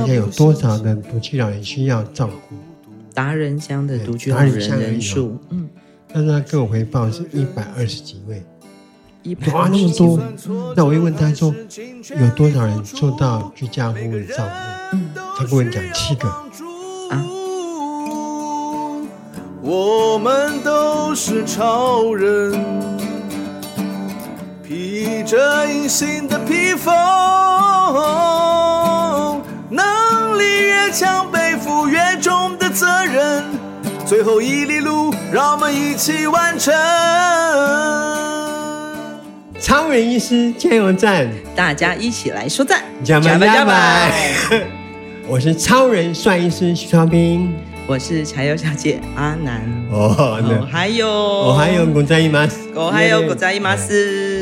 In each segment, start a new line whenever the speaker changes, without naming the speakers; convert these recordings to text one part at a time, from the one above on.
看一下有多少的独居老人需要照顾。
达人乡的独居老人人数，嗯，
但是他给我回报是一百二十几位。哇，那么多！那我又问他说，有多少人做到居家服务的照顾？嗯，他跟我讲七个。啊，我们都是超人，披着隐形的披风，越强，背负越重的责任，最后一里路，让我们一起完成。超人医师加油站，
大家一起来说赞，
加油加油！我是超人帅医师徐超斌，
我是柴油小姐阿南。
哦，
还有，
我还有古在伊马斯，
我还有古在伊马斯。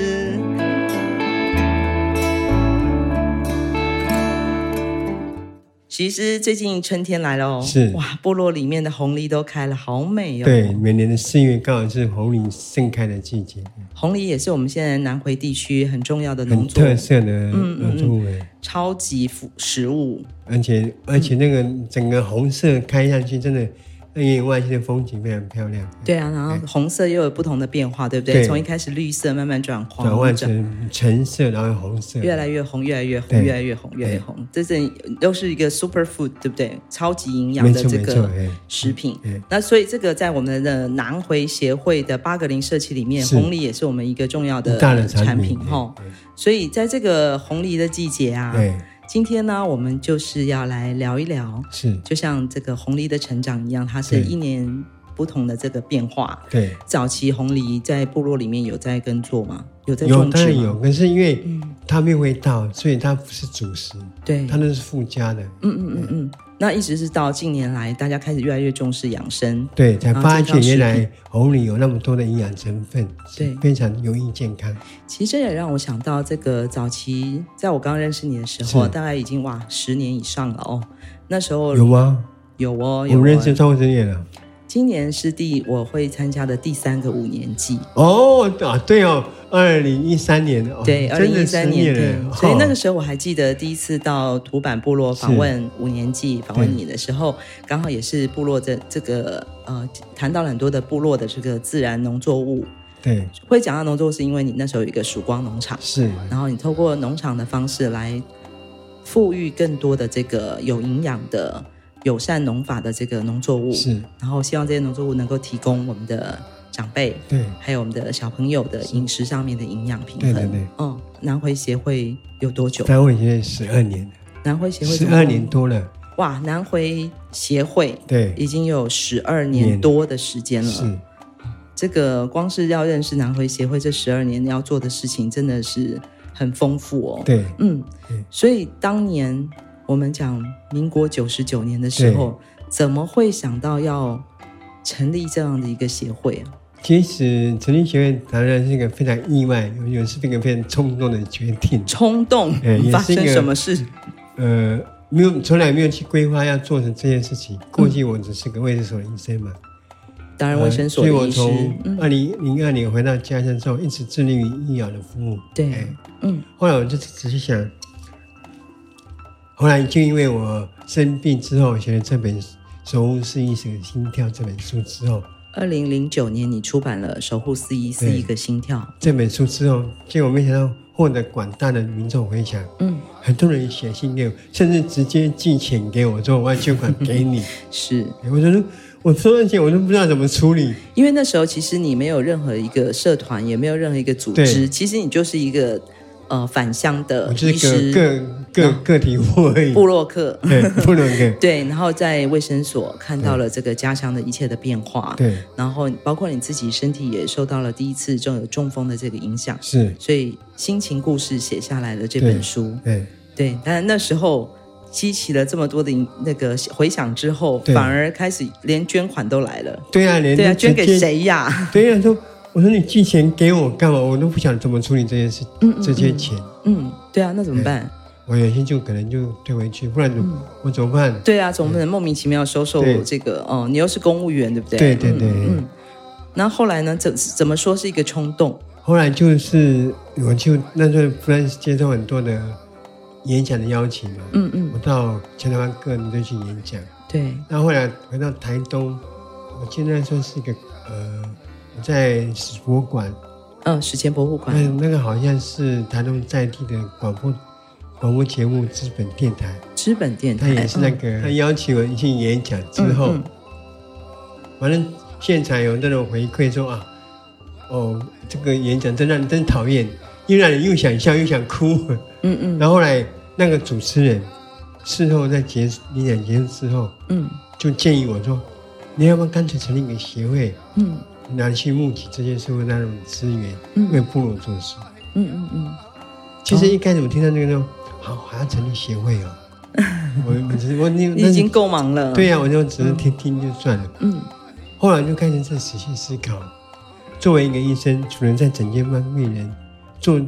其实最近春天来了哦，
是
哇，部落里面的红梨都开了，好美哦。
对，每年的四月刚好是红梨盛开的季节。
红梨也是我们现在南回地区很重要的农作
特色的农作物，
超级食物。
而且而且那个整个红色开上去，真的。野外线的风景非常漂亮。
对啊，然后红色又有不同的变化，对不对？对，从一开始绿色慢慢转黄，
转换成橙色，然后红色，
越来越红，越来越红，越来越红，越来越红。这是都是一个 super food，对不对？超级营养的这个食品。那所以这个在我们的南回协会的八格林社区里面，红梨也是我们一个重要的产品哈。所以在这个红梨的季节啊。今天呢，我们就是要来聊一聊，
是
就像这个红梨的成长一样，它是一年不同的这个变化。
对，
早期红梨在部落里面有在耕作吗？有在种植吗？
有，当然有，可是因为它没有味道，所以它不是主食。
对，
它那是附加的。
嗯嗯嗯嗯。那一直是到近年来，大家开始越来越重视养生，
对，才发现原来红藜有那么多的营养成分，对，非常有益健康。
其实这也让我想到，这个早期在我刚认识你的时候，大概已经哇十年以上了哦。那时候
有吗？
有哦，
有。我们认识超过十年了。
今年是第我会参加的第三个五年级
哦啊对哦，二零一三年哦，
对，二零一三年对，所以那个时候我还记得第一次到土坂部落访问五年级访问你的时候，刚好也是部落的这个呃谈到了很多的部落的这个自然农作物，
对，
会讲到农作物是因为你那时候有一个曙光农场
是，
然后你透过农场的方式来富裕更多的这个有营养的。友善农法的这个农作物
是，
然后希望这些农作物能够提供我们的长辈，
对，
还有我们的小朋友的饮食上面的营养平衡。
对对对，
嗯，南回协会有多久？
南回协会十二年，
南回协会
十二年多了。
哇，南回协会
对，
已经有十二年多的时间了。是，这个光是要认识南回协会这十二年要做的事情，真的是很丰富哦。
对，
嗯，所以当年。我们讲民国九十九年的时候，怎么会想到要成立这样的一个协会啊？
其实成立协会当然是一个非常意外，也是一个非常冲动的决定。
冲动？发生什么事？
呃，没有，从来没有去规划要做成这件事情。过去我只是个卫生所的医生嘛，
当然卫生所。
所以我从二零零二年回到家乡之后，一直致力于医疗的服务。
对，嗯。
后来我就仔细想。后来就因为我生病之后，写了这本《守护四亿个心跳》这本书之后，
二零零九年你出版了《守护四一四一个心跳》
这本书之后，结果没想到获得广大的民众回响。嗯，很多人写信给我，甚至直接寄钱给我，说我要捐款给你。
是，
我说我收了钱，我都不知道怎么处理。
因为那时候其实你没有任何一个社团，也没有任何一个组织，其实你就是一个。呃，返乡的医师，
个个个体户而已，
部落客，
对，部落客，
对，然后在卫生所看到了这个家乡的一切的变化，
对，
然后包括你自己身体也受到了第一次中有中风的这个影响，
是，
所以心情故事写下来了这本书，
对，
对，但那时候激起了这么多的那个回响之后，反而开始连捐款都来了，
对啊，连
对啊，捐给谁呀？
对呀，都。我说你寄钱给我干嘛？我都不想怎么处理这件事，嗯这些钱。
嗯，对啊，那怎么办？
我原先就可能就退回去，不然怎么、嗯、我怎么办？
对啊，总不能莫名其妙收受这个哦、嗯，你又是公务员，对不对？
对对对。
嗯，那后来呢？怎怎么说是一个冲动？
后来就是我就那时候突然接受很多的演讲的邀请嘛，嗯嗯，我到全台湾各地去演讲。
对，
那后来回到台东，我记得那时候是一个呃，我在史博馆，
嗯，史前博物馆，
那那个好像是台东在地的广播广播节目资本电台，
资本电台，
他也是那个，嗯、他邀请我去演讲之后，嗯嗯、反正现场有那种回馈说啊，哦，这个演讲真让人真讨厌，又让人又想笑又想哭，嗯嗯，然后后来那个主持人。事后在结束演讲结束之后，嗯，就建议我说，你要不要干脆成立一个协会，嗯，拿去募集这些社会那种资源，嗯，为部落做事，嗯嗯嗯。其实一开始我听到那个说，好，还要成立协会哦，我我我你
已经够忙了，
对呀，我就只是听听就算了，嗯。后来就开始在仔细思考，作为一个医生，除了在诊间帮病人做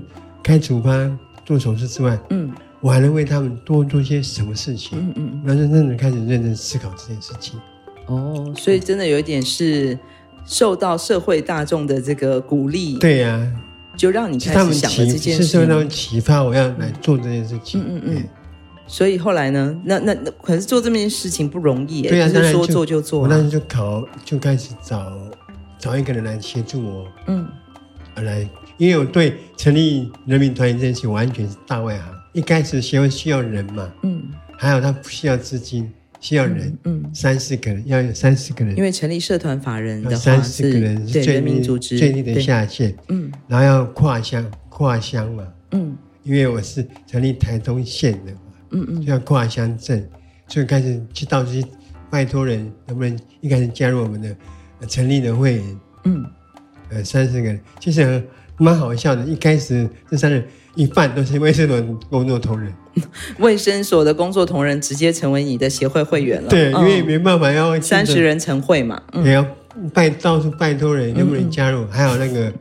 开处方、做手术之外，嗯。我还能为他们多做些什么事情？嗯嗯，然后真正的开始认真思考这件事情。
哦，所以真的有一点是受到社会大众的这个鼓励。
对呀、啊，
就让你开始想了这件事情。是受
他们启发，我要来做这件事情。嗯嗯嗯。
所以后来呢？那那那，可是做这么件事情不容易。对呀、啊，是说做就做。
我那时就考，就开始找找一个人来协助我。嗯。来，因为我对成立人民团体这件事完全是大外行。一开始协会需要人嘛，嗯，还有他不需要资金，需要人，嗯，嗯。三四个人要有三四个人，
因为成立社团法人的话
三四个人是最
人
最低的下限，嗯，然后要跨乡跨乡嘛，嗯，因为我是成立台东县的嘛，嗯嗯，就要跨乡镇，所以开始去到处去拜托人，能不能一开始加入我们的成立的会员，嗯，呃，三四个人，其实蛮好笑的，一开始这三人。一半都是卫生所工作同仁，
卫生所的工作同仁直接成为你的协会会员了。
对，因为没办法要
三十人成会嘛，
也要拜到处拜托人，能不能加入？还有那个，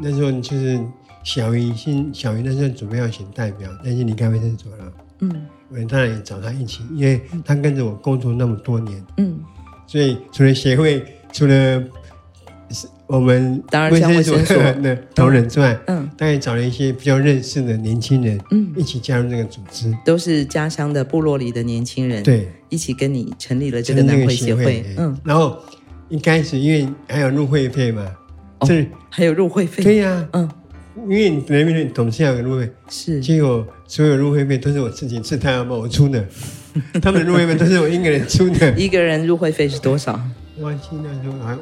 那时候就是小鱼，新小鱼那时候准备要选代表，但是离开卫生所了。嗯，我当然也找他一起，因为他跟着我工作那么多年。嗯，所以除了协会，除了。我们当然卫生所 的同仁之外，嗯，大概找了一些比较认识的年轻人，嗯，一起加入这个组织，
都是家乡的部落里的年轻人，
对，
一起跟你成立了这个南回协会，
嗯，然后一开始因为还有入会费嘛，
这还有入会费，
对呀，嗯，因为人民的董事要有入会，
是，
结果所有入会费都是我自己自掏腰包我出的，他们的入会费都是我一个人出的，
一个人入会费是多少？
忘记那时候好像。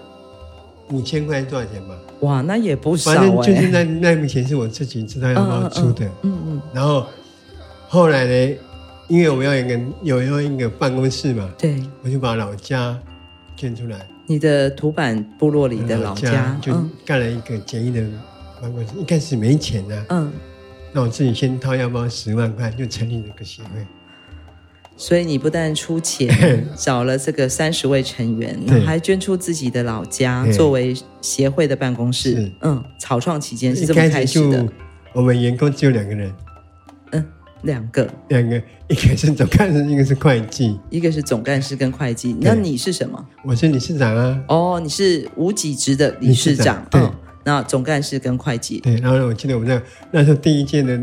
五千块多少钱吧？
哇，那也不少。
反正就是那那笔钱是我自己知道要不要出的。嗯嗯。然后后来呢，因为我们要一个有要一个办公室嘛，对，我就把老家捐出来。
你的土板部落里的老家，
就干了一个简易的办公室。一开始没钱啊，嗯，那我自己先掏腰包十万块，就成立了个协会。
所以你不但出钱 找了这个三十位成员，然后还捐出自己的老家作为协会的办公室。嗯，草创期间是这么开始的。
我们员工只有两个人。
嗯，两个。
两个，一个是总干事，一个是会计。
一个是总干事跟会计。那你是什么？
我是理事长啊。
哦，你是无几职的理事长。嗯。那总干事跟会计。
对，然后我记得我们那那时候第一届的。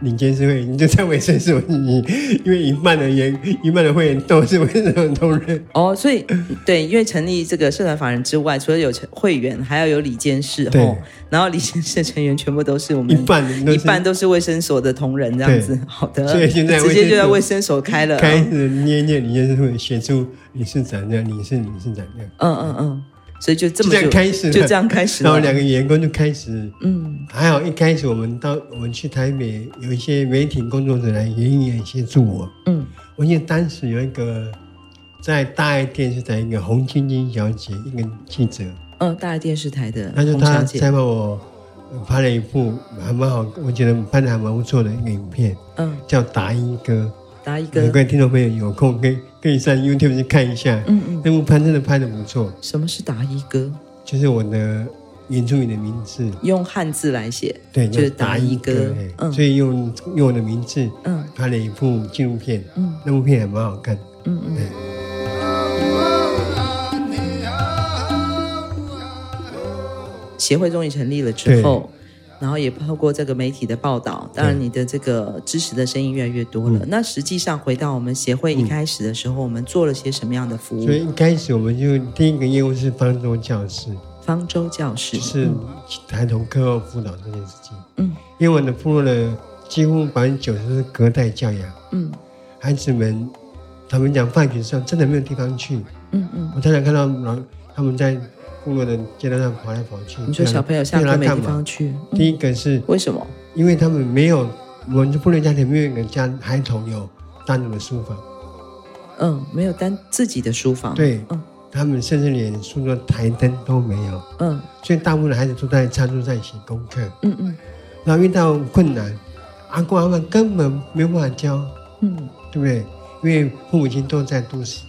领监事会，你就在卫生所，你因为一半的员，一半的会员都是卫生所同仁。
哦，所以对，因为成立这个社团法人之外，除了有会员，还要有理监事。对、哦。然后理监事成员全部都是我们
一半，
一半都是卫生所的同仁，这样子。好的。
所以现在
直接就在卫生所开了，
开始捏捏理监事会，选出理事长这样，理事理事长这样。
嗯嗯嗯。所以就这么
就这样开始，
就这样开始，
然后两个员工就开始，嗯，还好一开始我们到我们去台北，有一些媒体工作者来也也协助我，嗯，我记得当时有一个在大爱电视台一个洪晶晶小姐，一个记者，
嗯，大爱电视台的，
他就她采访我，拍了一部还蛮好，我觉得拍的还蛮不错的一个影片，嗯，叫达一哥。
达一哥，
各位听众朋友有空可以可以上 YouTube 去看一下，嗯嗯，那部拍真的拍的不错。
什么是达一哥？
就是我的原住民的名字，
用汉字来写，
对，就是达一哥，嗯，所以用用我的名字，嗯，拍了一部纪录片，嗯，那部片还蛮好看，嗯嗯。
协会终于成立了之后。然后也透过这个媒体的报道，当然你的这个支持的声音越来越多了。嗯、那实际上回到我们协会一开始的时候，嗯、我们做了些什么样的服务？
所以一开始我们就第一个业务是方舟教室。
方舟教室
就是孩童课后辅导这件事情。嗯，因为我的部落呢几乎百分之九十是隔代教养。嗯，孩子们他们讲放学的时候真的没有地方去。嗯嗯，我常常看到老他们在。部落的街道上跑来跑去，
你说小朋友下课没地方去？
第一个是
为什么？
因为他们没有，我们部落家庭没有一个家孩童有单独的书房。
嗯，没有单自己的书房。
对，嗯，他们甚至连书桌台灯都没有。嗯，所以大部分的孩子都在餐桌上写功课。嗯嗯，然后遇到困难，阿公阿妈根本没有办法教。嗯，对不对？因为父母亲都在都市。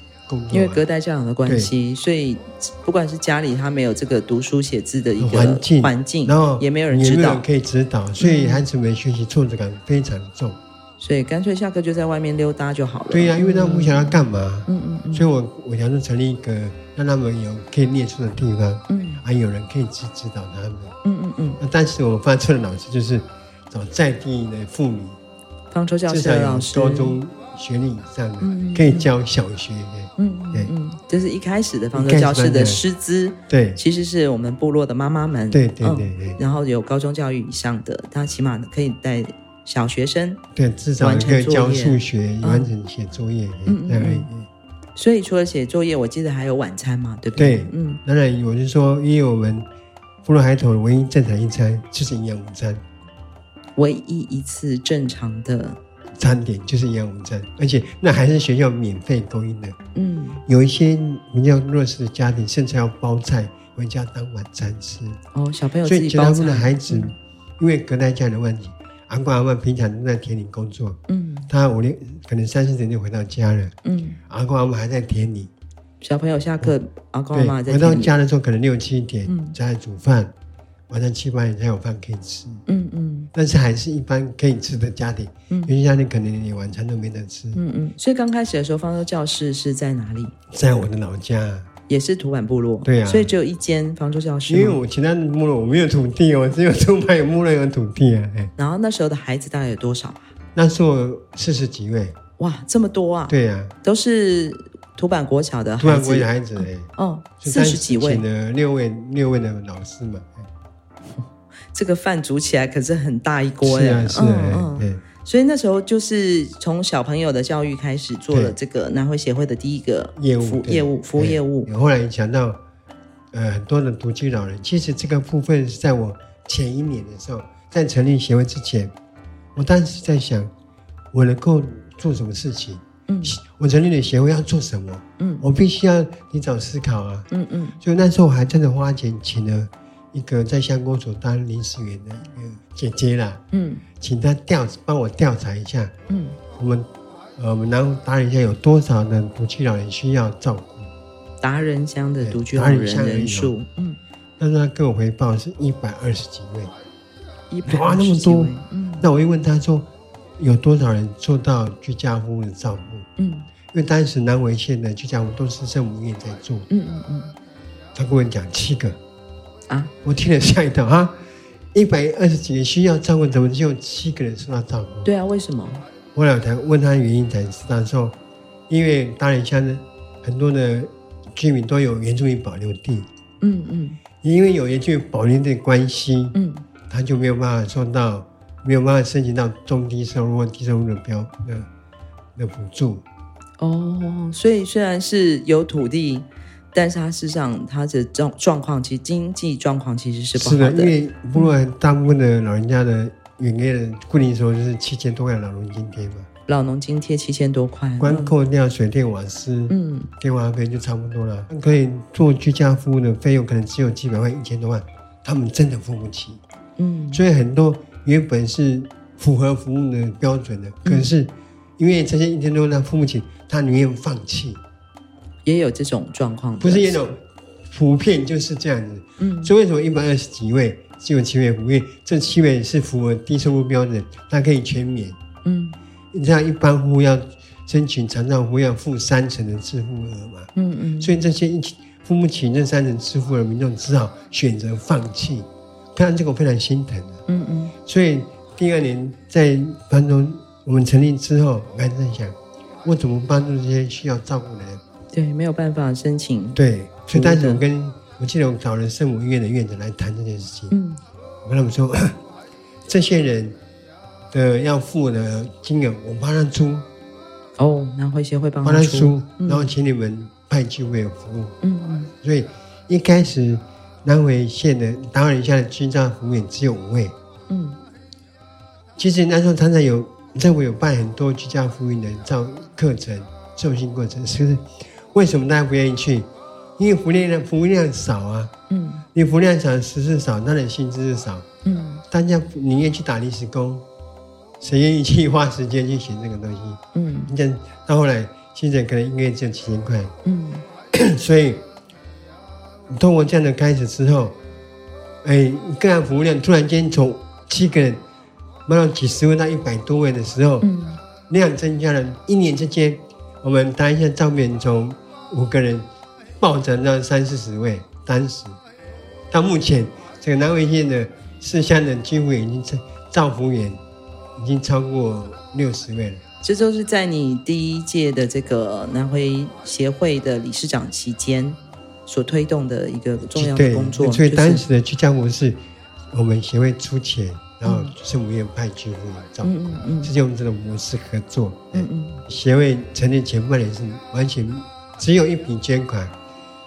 因为隔代教养的关系，所以不管是家里他没有这个读书写字的一个环境，环境，然后也没有人指导，
可以指导，所以孩子们学习挫折感非常重。
所以干脆下课就在外面溜达就好了。
对呀，因为他们不晓得要干嘛。嗯嗯嗯。所以我我想说成立一个让他们有可以念书的地方，嗯，还有人可以去指导他们。嗯嗯嗯。那但是我发出的老师就是找在地的妇女，
方舟教室的老师，
高中学历以上的可以教小学的。
嗯嗯嗯，这是一开始的方舟教室的师资，
对，
其实是我们部落的妈妈们，
对对对对，
然后有高中教育以上的，他起码可以带小学生，
对，至少可以教数学，完成写作业，嗯嗯。
所以除了写作业，我记得还有晚餐嘛，对不对？
对，嗯，当然我是说，因为我们部落孩童唯一正常一餐就是营养午餐，
唯一一次正常的。
餐点就是营养午餐，而且那还是学校免费供应的。嗯，有一些比较弱势的家庭，甚至要包菜回家当晚餐吃。
哦，小朋友。所以绝大部分
的孩子，嗯、因为隔代教养的问题，阿公阿嬷平常都在田里工作。嗯，他五六可能三四点就回到家了。嗯，阿公阿嬷还在田里。
小朋友下课，嗯、阿公阿嬷在
回到家的时候可能六七点，在煮饭。晚上七八点才有饭可以吃，嗯嗯，但是还是一般可以吃的家庭，嗯，有些家庭可能连晚餐都没得吃，
嗯嗯。所以刚开始的时候，方舟教室是在哪里？
在我的老家，
也是土坂部落，
对啊。
所以只有一间方舟教室，
因为我其他的部落我没有土地，哦只有土坂有部落有土地啊。
然后那时候的孩子大概有多少啊？
那时候四十几位，
哇，这么多啊！
对啊，
都是土板国小的孩子，
土坂国小的孩子哎，
哦，四十几位，
请了六位六位的老师嘛。
这个饭煮起来可是很大一锅呀，
是啊，是啊，嗯，
所以那时候就是从小朋友的教育开始做了这个南回协会的第一个业务业务服务业务。
后来想到，呃，很多的独居老人，其实这个部分是在我前一年的时候，在成立协会之前，我当时在想，我能够做什么事情？嗯，我成立了协会要做什么？嗯，我必须要提早思考啊。嗯嗯，所以那时候我还真的花钱请了。一个在乡公所当临时员的一个姐姐啦，嗯，请她调帮我调查一下，嗯，我们呃我们南湖达人乡有多少的独居老人需要照顾？
达人乡的独居老人人数，嗯，
但是他跟我回报是一百二十几位，
一百二十几位，哇，那么多，
嗯，那我一问他说有多少人做到居家服务的照顾？嗯，因为当时南回县的居家服务都是圣母院在做，嗯嗯嗯，他跟我讲七个。啊！我听了吓一跳啊！一百二十几个需要照顾，怎么只有七个人受到照顾？
对啊，为什么？
后来我才问他原因，才知道说，因为大连乡的很多的居民都有原住民保留地，嗯嗯，因为有原住民保留地的关系，嗯，他就没有办法做到，没有办法申请到中低收入或低收入的标的的补助。
哦，所以虽然是有土地。但是他事实上，他的状状况其实经济状况其实是不好的。
是的，因为部落大部分的老人家的每个月的固定收入就是七千多块老农津贴嘛。
老农津贴七千多块，
光扣掉水电瓦斯，嗯，电话费就差不多了。可以做居家服务的费用可能只有几百万、一千多万，他们真的付不起。嗯，所以很多原本是符合服务的标准的，可是因为这些一千多万他付不起，他宁愿放弃。
也有这种状况，
不是也有，普遍就是这样子。嗯，所以为什么一百二十几位只有七位服务？因为这七位是符合低收入标准，他可以全免。嗯，你知道一般户要申请长照户要付三成的支付额嘛？嗯嗯，所以这些一付不起这三成支付的民众只好选择放弃，看到这个我非常心疼。
嗯嗯。
所以第二年在帮中我们成立之后，我还在想，我怎么帮助这些需要照顾的人？
对，没有办法申请。
对，所以当时我跟我记得我找了圣母医院的院长来谈这件事情。
嗯。
我跟他们说，这些人的要付的金额，我帮他出。
哦，南回协会帮
他出，然后请你们派机会服务。
嗯嗯。
所以一开始南回县的达尔尼下的居家服务员只有五位。
嗯。
其实那时候常常有政府有办很多居家服务员的照课程、受训过程，是不是？为什么大家不愿意去？因为服务量服务量少啊。
嗯。
你服务量少，时事少，当然薪资是少。
嗯。
大家宁愿去打临时工。谁愿意去花时间去学这个东西？
嗯，
你讲到后来，薪水可能一个月只有几千块。
嗯，
所以你通过这样的开始之后，哎，个案服务量突然间从七个人，卖到几十位到一百多位的时候，
嗯，
量增加了。一年之间，我们当下照片从五个人抱着那三四十位，当时到目前，这个南回县的四乡的几乎已经成照服务员。已经超过六十位了。
这都是在你第一届的这个南回协会的理事长期间所推动的一个重要的工作。
所以当时的居家服务是我们协会出钱，然后是我们院派居服务照顾，嗯嗯嗯，直接用这种模式合作。
嗯嗯。
协会成立前半年是完全只有一笔捐款，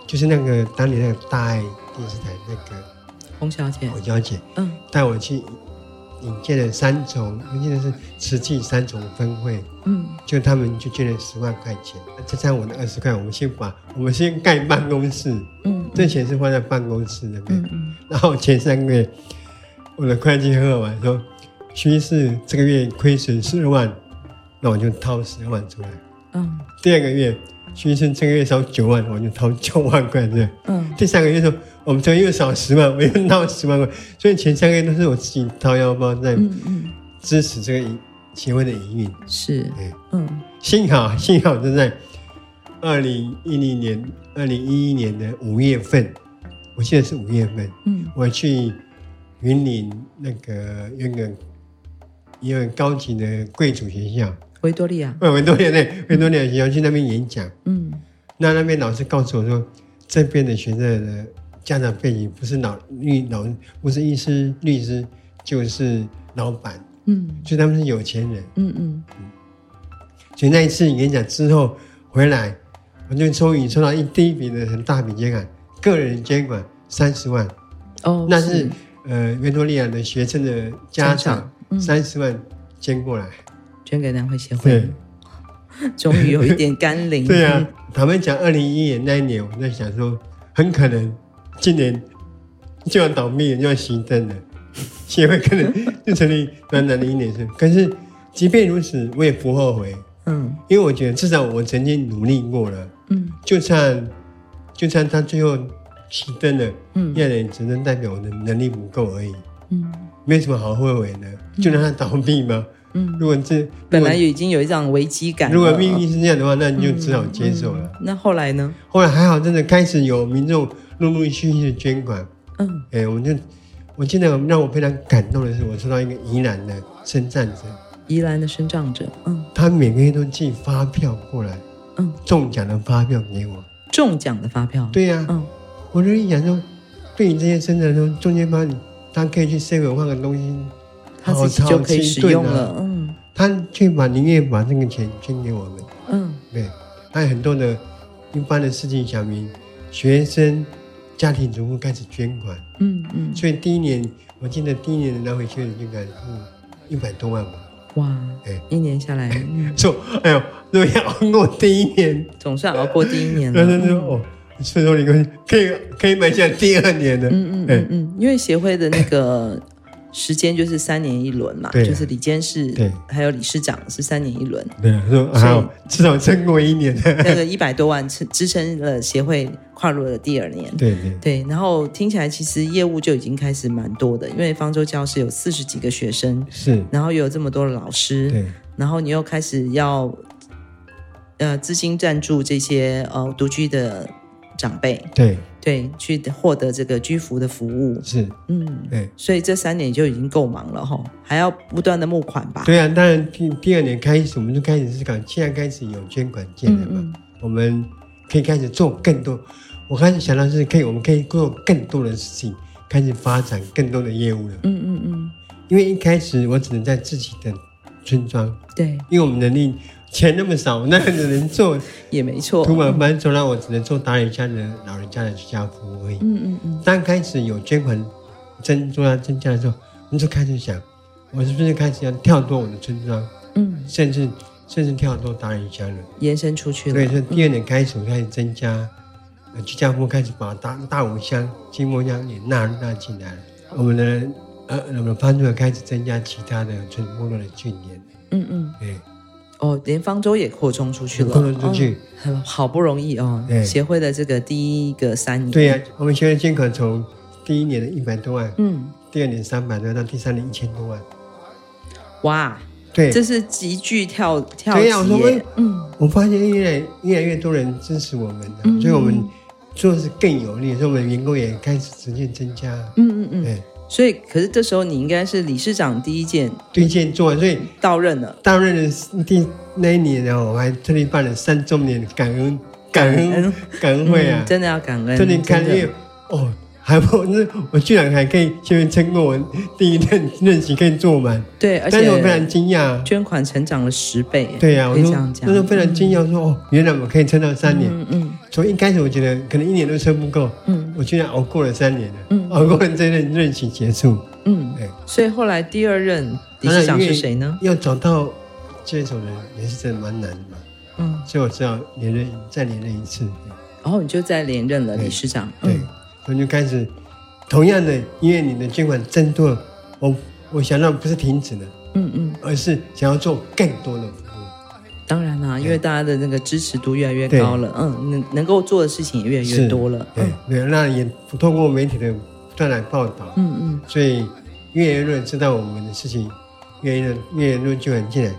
就是那个当年那个大爱电视台那个
洪小姐，
洪小姐，
嗯，
带我去。引荐了三重，我记得是慈济三重分会，
嗯，
就他们就捐了十万块钱，再加上我的二十块，我们先把我们先盖办公室，
嗯，
这钱是放在办公室那边，
嗯嗯，
然后前三个月，我的会计喝完说，徐医师这个月亏损十二万，那我就掏十二万出来，
嗯，
第二个月，徐医生这个月少九万，我就掏九万块这样，
嗯，
第三个月说。我们这又少十万，我又掏十万块，所以前三个月都是我自己掏腰包在支持这个协会的营运。
是，
嗯，幸好幸好就在二零一零年、二零一一年的五月份，我记得是五月份，
嗯，
我去云林那个那个一个高级的贵族学校
维多利亚，
呃，维多利亚对，维多利亚学校去那边演讲，
嗯，
那那边老师告诉我说，这边的学生的。家长背景不是老律老，不是医师律师，就是老板，
嗯，
所以他们是有钱人，
嗯嗯。
嗯。所以那一次演讲之后回来，我就终于收到一第一笔的很大笔捐款，个人捐款三十万，
哦，
那是，是。呃维多利亚的学生的家长三十万捐过来，
嗯，捐给南回协会，对，终于有一点甘霖。
对啊，他们讲二零一一年那一年，我在想说很可能。今年就要倒闭，就要熄灯了，协会可能就成立短短的一年是。可是即便如此，我也不后悔。
嗯，
因为我觉得至少我曾经努力过了。
嗯，
就算就算他最后熄灯了，
嗯，
也只能代表我的能力不够而已。
嗯，
没什么好后悔的，就让他倒闭吗？
嗯，
如果这
本来已经有一种危机感，
如果命运是这样的话，那你就只好接受了。
嗯嗯、那后来呢？
后来还好，真的开始有民众。陆陆续续的捐款，
嗯，
哎，我就我记得让我非常感动的是，我收到一个宜兰的身障者，
宜兰的身障者，嗯，
他每个月都寄发票过来，
嗯，
中奖的发票给我，
中奖的发票，
对呀、啊，
嗯，
我就一想说，对你这些身障者，中间帮你，他可以去 seven 换个东西，
他自己就可以使用了，嗯，
他却把宁愿把这个钱捐给我们，
嗯，
对，他有很多的一般的事情小明、学生。家庭主妇开始捐款，
嗯嗯，
所以第一年我记得第一年的南回协会捐款是一百多万吧。
哇，哎，一年下来，
说，哎呦，都要熬过第一年，
总算熬过第一年了。
对对对哦，所以说你可以可以可以买下第二年的，
嗯嗯嗯嗯，因为协会的那个。时间就是三年一轮嘛，
对。
就是李监事，对，还有理事长是三年一轮。
对，说好至少撑过一年。
那个一百多万支支撑了协会跨入了第二年。
对对。
对，然后听起来其实业务就已经开始蛮多的，因为方舟教室有四十几个学生，
是，
然后又有这么多的老师，
对，
然后你又开始要呃资金赞助这些呃独居的长辈，
对
对，去获得这个居服的服务。
是，
嗯，对，所以这三年就已经够忙了哈，还要不断的募款吧？
对啊，当然第第二年开始，我们就开始思考，现在开始有捐款进来嘛，嗯嗯，我们可以开始做更多。我开始想到是可以，我们可以做更多的事情，开始发展更多的业务了。
嗯嗯嗯，
因为一开始我只能在自己的村庄，
对，
因为我们能力。钱那么少，那只能做
也没错。
土满班从来我只能做达人家的老人家的居家服务而已。
嗯嗯嗯。
当开始有捐款增做到增加的时候，我们就开始想，我是不是开始要跳脱我的村庄？
嗯。
甚至甚至跳脱达人家了，
延伸出去了。
所以说第二年开始，我开始增加居家服务，开始把大大五乡、金木乡也纳入纳进来了。我们的呃，我们的番组开始增加其他的村部落的训练。
嗯嗯。
对。
哦，连方舟也扩充出去了，
扩充出去，
很、哦、好不容易哦。协会的这个第一个三年，
对呀、啊，我们协会捐款从第一年的一百多万，
嗯，
第二年三百多万，到第三年一千多万。
哇，
对，
这是急剧跳跳
级。对呀、啊，我说，
嗯，
我发现越来越来越多人支持我们，嗯、所以我们做的是更有力，所以我们员工也开始逐渐增加。
嗯嗯嗯，
对。
所以，可是这时候你应该是理事长第一件，
第一件做完，所以
到任了。
到任的第那一年，然后我还特地办了三周年感恩感恩感恩会啊、
嗯，真的要感恩。
特地感谢哦。还不是我居然还可以前面撑过我第一任任期可以做满，
对，而且
但是我非常惊讶，
捐款成长了十倍，
对呀、啊，我说那时候非常惊讶，说、嗯、哦，原来我可以撑到三年，
嗯嗯，
从一开始我觉得可能一年都撑不够，
嗯，
我居然熬过了三年了，
嗯，
熬过了这任任期结束，
嗯，对，所以后来第二任理事长是谁呢？
要找到接手人也是真的蛮难的嘛，
嗯，
所以我只好连任再连任一次，
然后你就再连任了理事长，
对，我、嗯、就开始。同样的，因为你的捐款增多，我我想到不是停止了，
嗯嗯，
而是想要做更多的服务。
当然啦，因为大家的那个支持度越来越高了，嗯，能能够做的事情也越来越多了，
对、嗯、对，那也通过媒体的不断来报道，
嗯嗯，
所以越来越多人知道我们的事情，越来越越来越多捐款进来。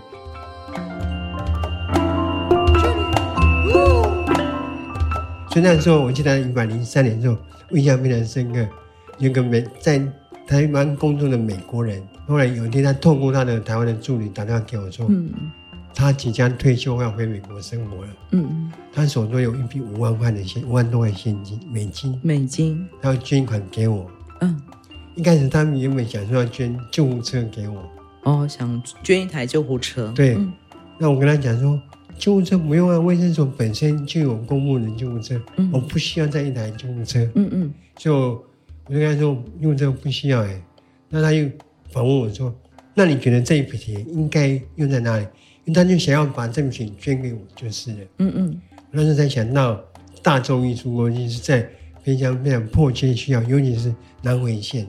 所以那时候，我记得一百零三年的时候，印象非常深刻。有个美在台湾工作的美国人，后来有一天，他透过他的台湾的助理打电话给我说，
嗯，
他即将退休要回美国生活了，
嗯，他
手中有一笔五万块的现五万多块现金美金，
美金，
他要捐款给我，
嗯，
一开始他们原本想说要捐救护车给我，
哦，想捐一台救护车，
对，嗯，那我跟他讲说，救护车不用啊，卫生所本身就有公务人救护车，
嗯，
我不需要再一台救护车，
嗯嗯，
就。我就跟他说，用这个不需要哎，那他又反问我说：“那你觉得这一笔钱应该用在哪里？”因为他就想要把这笔钱捐给我就是了。
嗯嗯。
那时候才想到大众运输工具是在非常非常迫切需要，尤其是南回线。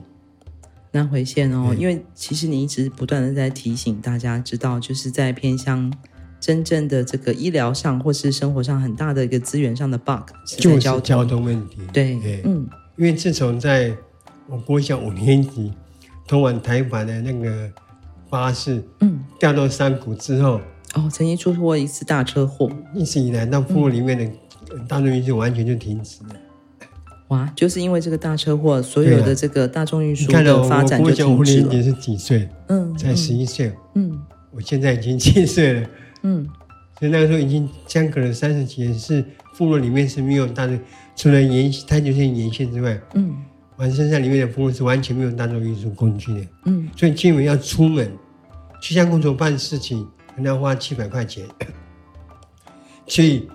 南回线哦，因为其实你一直不断的在提醒大家知道，就是在偏乡真正的这个医疗上或是生活上很大的一个资源上的 bug，
就是交通问题。
对，嗯。
因为自从在我国小五年级通往台湾的那个巴士，
嗯，
掉到山谷之后，
哦，曾经出过一次大车祸，
一直以来到部落里面的大众运输完全就停止了。
哇，就是因为这个大车祸，所有的这个大众运输的发展就停止了。
我国小五年级是几岁？
嗯，
才十一岁。
嗯，
我现在已经七岁了。
嗯，
所以那个时候已经相隔了三十几年，是部落里面是没有大众。除了沿太久线沿线之外，
嗯，
完山上里面的部落是完全没有大众运输工具的，
嗯，
所以基本要出门去乡公所办事情，可能要花七百块钱，去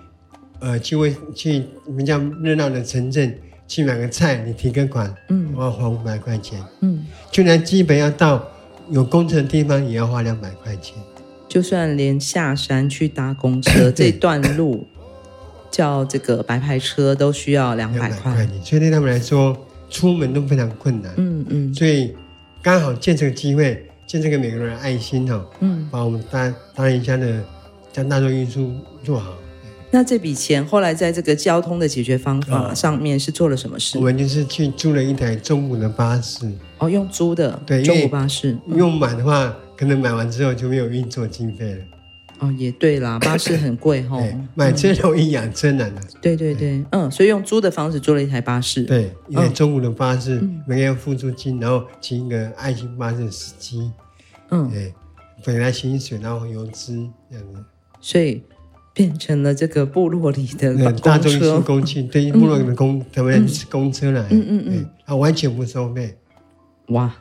呃去为去比较热闹的城镇去买个菜，你提个款，
嗯，
我要花五百块钱，
嗯，
就连基本要到有工程的地方也要花两百块钱，
就算连下山去搭公车 这段路。叫这个白牌车都需要两百块，
所以对他们来说，出门都非常困难。
嗯嗯，
所以刚好借这个机会，借这个美国人的爱心哈，
嗯，
把我们大大人家的将大众运输做好。
那这笔钱后来在这个交通的解决方法上面是做了什么事？
我们就是去租了一台中午的巴士。
哦，用租的，
对，
中午巴士。
用满的话，可能买完之后就没有运作经费了。
哦，也对啦，巴士很贵哈。
买车容易养车难的。
对对对，嗯，所以用租的方式租了一台巴士。
对，因为中午的巴士每个月付租金，然后请一个爱心巴士司机。嗯，对，本来薪水，然后油资这样子。
所以变成了这个部落里的
大众运输工具，对部落里的公他们是公车来，嗯嗯嗯，啊，完全不收费。
哇，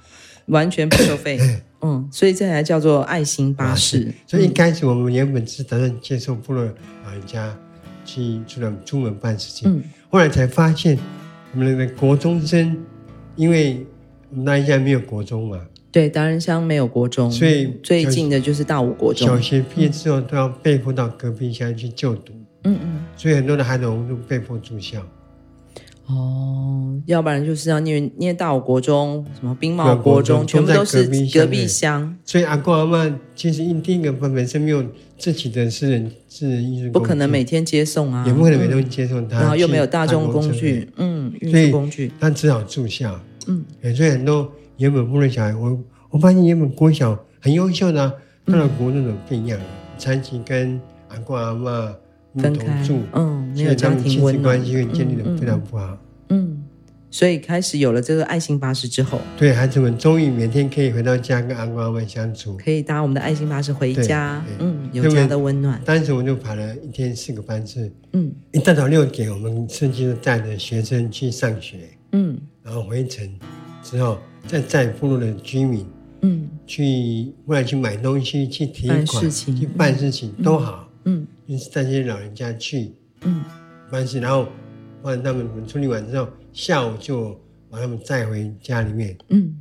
完全不收费。嗯，所以这才叫做爱心巴士。
所以一开始我们原本是打算接受部落老人家去出来出门办事情，嗯，后来才发现我们的国中生，因为我们那一家没有国中嘛，
对，达人乡没有国中，
所以
最近的就是大武国中。
小学毕业之后都要被迫到隔壁乡去就读，嗯嗯，所以很多的孩子我们都被迫住校。
哦，要不然就是要念念大武国中，什么兵茂国中，全部都是隔壁乡。
所以阿公阿嬷其实一定根本身没有自己的私人私人运输，
不可能每天接送啊，
也不可能每天接送他，
然后又没有大众工具，嗯，运输工具，
他只好住校。嗯，所以很多原本部落小孩，我我发现原本国小很优秀的，到了国中都不一样，长期跟阿公阿嬷。分开住，嗯，没有家庭温暖，关系会建立的非常不好。
嗯，所以开始有了这个爱心巴士之后，
对孩子们终于每天可以回到家跟阿公阿妈相处，
可以搭我们的爱心巴士回家，嗯，有家的温暖。
当时我就排了一天四个班次，嗯，一大早六点，我们司机就带着学生去上学，嗯，然后回程之后再载部落的居民，嗯，去过来去买东西、去提款、去办事情都好。嗯，就是带这些老人家去，嗯，办事，然后帮他们处理完之后，下午就把他们载回家里面，嗯，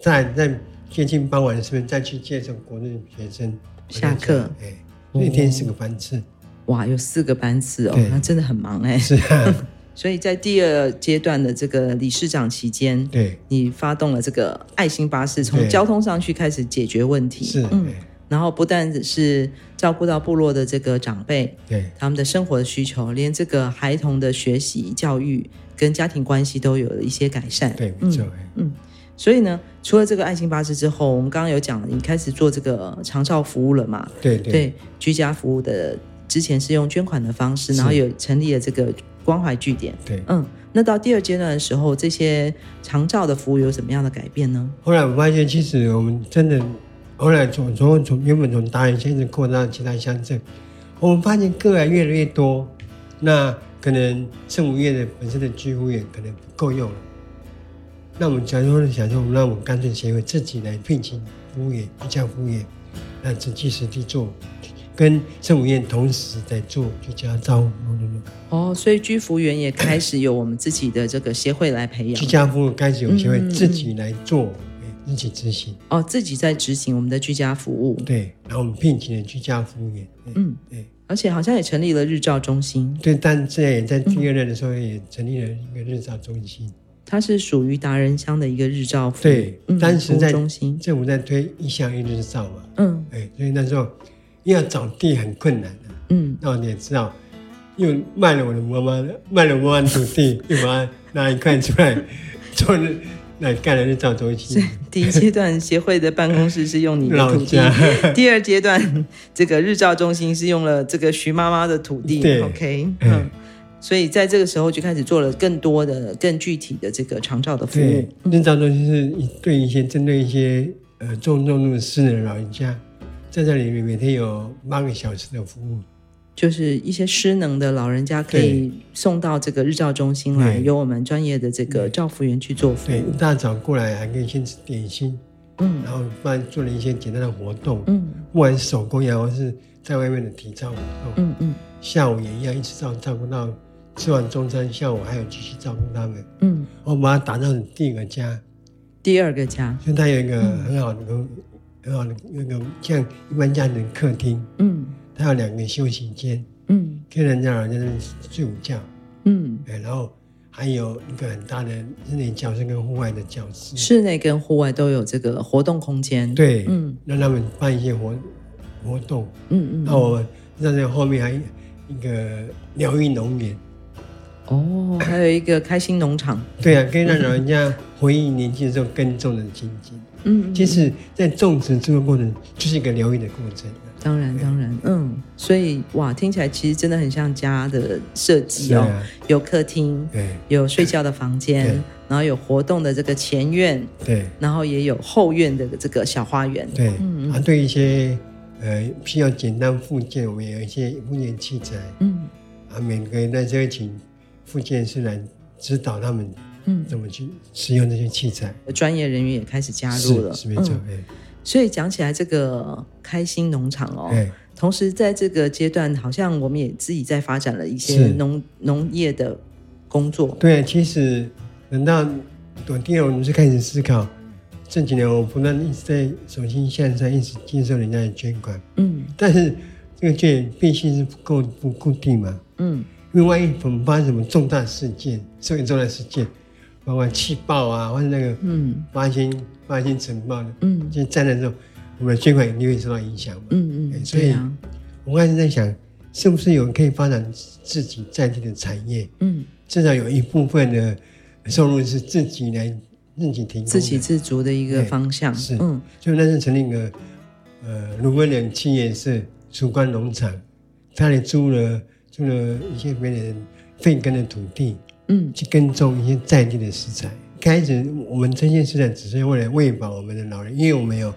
再在接近傍晚的时候再去接送国内学生
下课，
哎，一天四个班次，
哇，有四个班次哦，那真的很忙哎，
是啊，
所以在第二阶段的这个理事长期间，对，你发动了这个爱心巴士，从交通上去开始解决问题，
是，嗯。
然后不但是照顾到部落的这个长辈，对他们的生活的需求，连这个孩童的学习、教育跟家庭关系都有了一些改善。
对，没错。嗯，
嗯，所以呢，除了这个爱心巴士之后，我们刚刚有讲了，你开始做这个长照服务了嘛？
对对，
对，居家服务的之前是用捐款的方式，然后有成立了这个关怀据点。
对，
嗯，那到第二阶段的时候，这些长照的服务有什么样的改变呢？
后来我发现，其实我们真的。后来从从从原本从达仁乡一直扩到其他乡镇，我们发现个案越来越多，那可能圣母院的本身的居服员可能不够用了，那我们假如想说，那我们干脆协会自己来聘请服务员、居家服务员，那实际实地做，跟圣母院同时在做居家照顾。
哦，所以居服员也开始有我们自己的这个协会来培养，
居家服务开始有协会自己来做。自己执行
哦，自己在执行我们的居家服务。
对，然后我们聘请了居家服务员。
嗯，对，而且好像也成立了日照中心。
对，但现在也在第二任的时候也成立了一个日照中心。
它是属于达人乡的一个日照服务。
对，当时在中心政府在推一乡一日照嘛。嗯，对，所以那时候要找地很困难的。嗯，那你也知道，又卖了我的妈妈，卖了我的土地，又把它拿一块出来做。那盖了日照中心。
第一阶段协会的办公室是用你的土地，家 第二阶段这个日照中心是用了这个徐妈妈的土地。对，OK，嗯，嗯，所以在这个时候就开始做了更多的、更具体的这个长照的服务。
日照中心是对一些针对一些呃重重度失能的老人家，在这里面每天有八个小时的服务。
就是一些失能的老人家可以送到这个日照中心来，由我们专业的这个照服员去做服务。
对，一大早过来还可以先吃点心，嗯，然后帮做了一些简单的活动，嗯，不管是手工也好，是在外面的体操活动，嗯嗯，下午也一样，一直照照顾到吃完中餐，下午还有继续照顾他们，嗯，我把它打造成第一个家，
第二个家，
所以它有一个很好的、很好的那个像一般家庭的客厅，嗯。他有两个休息间，嗯，可以让人家老人家睡午觉，嗯，然后还有一个很大的室内教室跟户外的教室，
室内跟户外都有这个活动空间，
对，嗯，让他们办一些活活动，嗯嗯，那我们在后面还一个疗愈农园，
哦，还有一个开心农场，
对啊，可以让老人家回忆年轻的时候耕种的情景。嗯，其实，在种植这个过程就是一个疗愈的过程。
当然，当然，嗯，所以哇，听起来其实真的很像家的设计哦，啊、有客厅，对，有睡觉的房间，然后有活动的这个前院，对，然后也有后院的这个小花园，
对，嗯，啊，对一些呃需要简单复健，我们有一些复健器材，嗯，啊，每个人在这边请复健师来指导他们，嗯，怎么去使用这些器材，
专业人员也开始加入了，
是，是没错，嗯
所以讲起来，这个开心农场哦，同时在这个阶段，好像我们也自己在发展了一些农农业的工作。
对，其实等到我第二，我们是开始思考，这几年我不断一直在手心向上，一直接受人家的捐款。嗯，但是这个券必须是不够不固定嘛。嗯，因为万一我们发生什么重大事件，社会重大事件。包括气爆啊，或者那个嗯，八仙八仙尘爆的，嗯，就灾难之后，我们的捐款一定会受到影响嘛，嗯嗯，所以，啊、我刚才在想，是不是有人可以发展自己在地的产业，嗯，至少有一部分的收入是自己来自己提供，
自给自足的一个方向，
是，嗯，就那是成立一个呃卢威廉企业是曙光农场，他也租了租了一些别人废耕的土地。嗯，去耕种一些在地的食材。开始我们这些食材只是为了喂饱我们的老人，因为我们有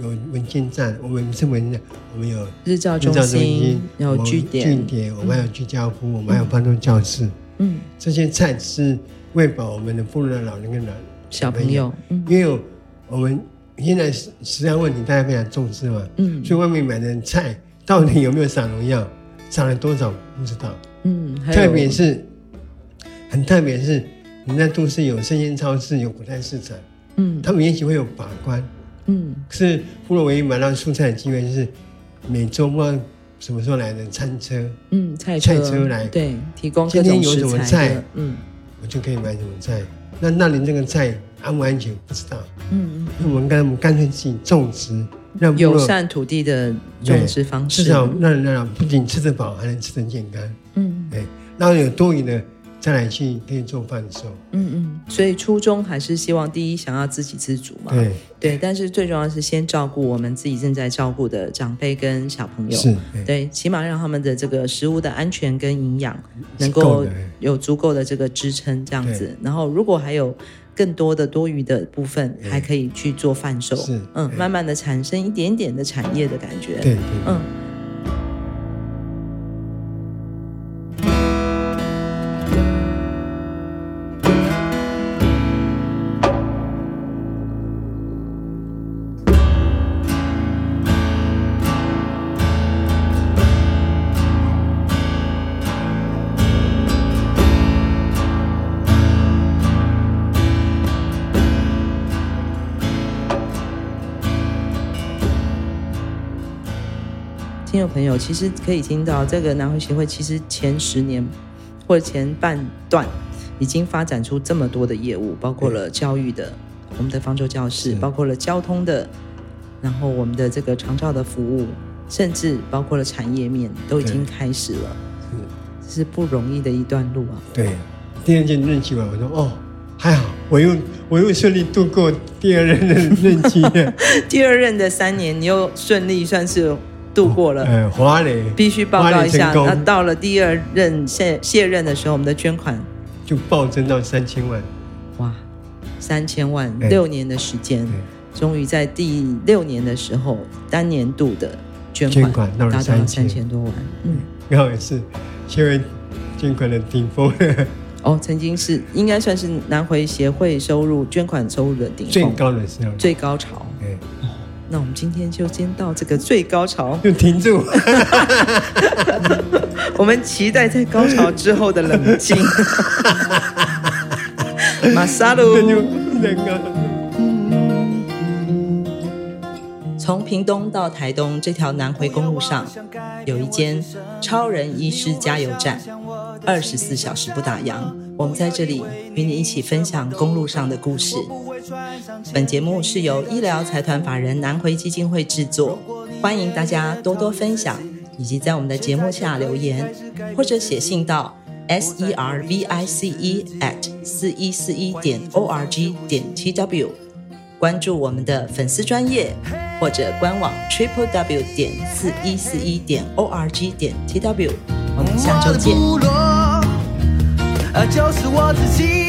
有文件站，我们是文件站，我们有
日照中心，有据点，
据点，我们还有居家服务，我们还有帮助教室。嗯，这些菜是喂饱我们的部落的老人跟老
小朋友。
嗯，因为我们现在食食安问题大家非常重视嘛。嗯，所以外面买的菜到底有没有撒农药，撒了多少不知道。嗯，特别是。很特别是，你在都市有生鲜超市，有古菜市场，嗯，他们也许会有把关，嗯，可是部落唯一买到蔬菜的机会就是每周末什么时候来的餐车，嗯，菜车菜车来，
对，提供
今天有什么菜，嗯，我就可以买什么菜。那那你这个菜安不安全不知道，嗯嗯，我们干我们干脆自己种植，让
友善土地的种植方式，
至少让让不仅吃得饱，还能吃得健康，嗯，对，然后有多余的。再来去可以做贩售，
嗯嗯，所以初衷还是希望第一想要自给自足嘛，对。对，但是最重要是先照顾我们自己正在照顾的长辈跟小朋友，是，对，起码让他们的这个食物的安全跟营养能够有足够的这个支撑这样子，然后如果还有更多的多余的部分，还可以去做贩售，嗯，慢慢的产生一点点的产业的感觉，
对，嗯。
听众朋友，其实可以听到这个南回协会，其实前十年或者前半段已经发展出这么多的业务，包括了教育的，我们的方舟教室，包括了交通的，然后我们的这个长照的服务，甚至包括了产业面都已经开始了，是。是不容易的一段路啊。
对，第二件任期完，我说哦，还好，我又我又顺利度过第二任的任期。
第二任的三年，你又顺利算是。度过了，
呃，华磊
必须报告一下。那到了第二任卸卸任的时候，我们的捐款
就暴增到三千万。
哇，三千万，六年的时间，终于在第六年的时候，单年度的捐款达到了三千多万。嗯，
刚好也是因为捐款的顶峰。
哦，曾经是应该算是南回协会收入捐款收入的顶峰，
最高的时候，
最高潮。那我们今天就先到这个最高潮，
就停住。
我们期待在高潮之后的冷静。马萨鲁。从屏东到台东这条南回公路上，有一间超人医师加油站，二十四小时不打烊。我们在这里与你一起分享公路上的故事。本节目是由医疗财团法人南回基金会制作，欢迎大家多多分享，以及在我们的节目下留言，或者写信到 s e r v i c e at 四一四一点 o r g 点 t w。关注我们的粉丝专业或者官网 triple w 点四一四一点 o r g 点 t w。我们下周见。啊就是我自己。